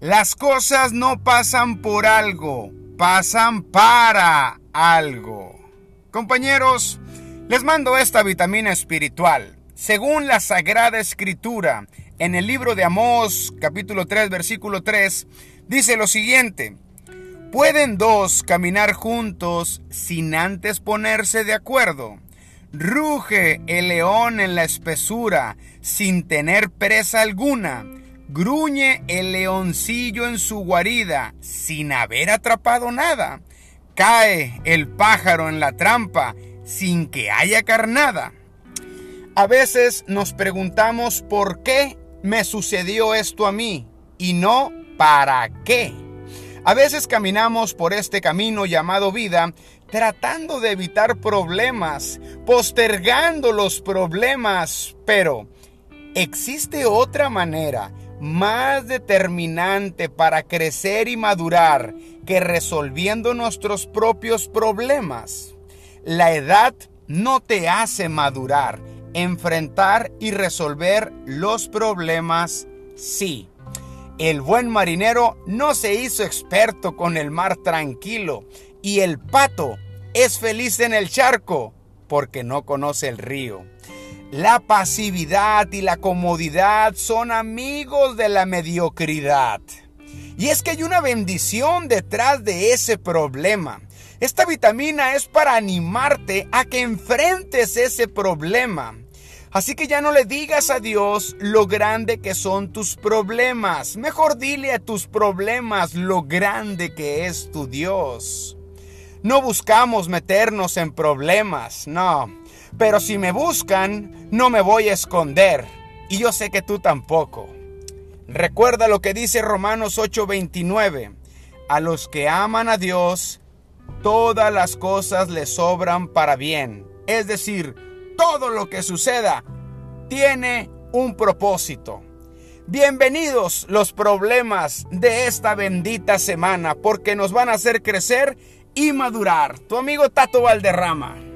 Las cosas no pasan por algo, pasan para algo. Compañeros, les mando esta vitamina espiritual. Según la Sagrada Escritura, en el libro de Amós, capítulo 3, versículo 3, dice lo siguiente. ¿Pueden dos caminar juntos sin antes ponerse de acuerdo? Ruge el león en la espesura sin tener presa alguna Gruñe el leoncillo en su guarida sin haber atrapado nada. Cae el pájaro en la trampa sin que haya carnada. A veces nos preguntamos por qué me sucedió esto a mí y no para qué. A veces caminamos por este camino llamado vida tratando de evitar problemas, postergando los problemas, pero existe otra manera más determinante para crecer y madurar que resolviendo nuestros propios problemas. La edad no te hace madurar, enfrentar y resolver los problemas sí. El buen marinero no se hizo experto con el mar tranquilo y el pato es feliz en el charco porque no conoce el río. La pasividad y la comodidad son amigos de la mediocridad. Y es que hay una bendición detrás de ese problema. Esta vitamina es para animarte a que enfrentes ese problema. Así que ya no le digas a Dios lo grande que son tus problemas. Mejor dile a tus problemas lo grande que es tu Dios. No buscamos meternos en problemas, no. Pero si me buscan, no me voy a esconder. Y yo sé que tú tampoco. Recuerda lo que dice Romanos 8:29. A los que aman a Dios, todas las cosas les sobran para bien. Es decir, todo lo que suceda tiene un propósito. Bienvenidos los problemas de esta bendita semana porque nos van a hacer crecer y madurar. Tu amigo Tato Valderrama.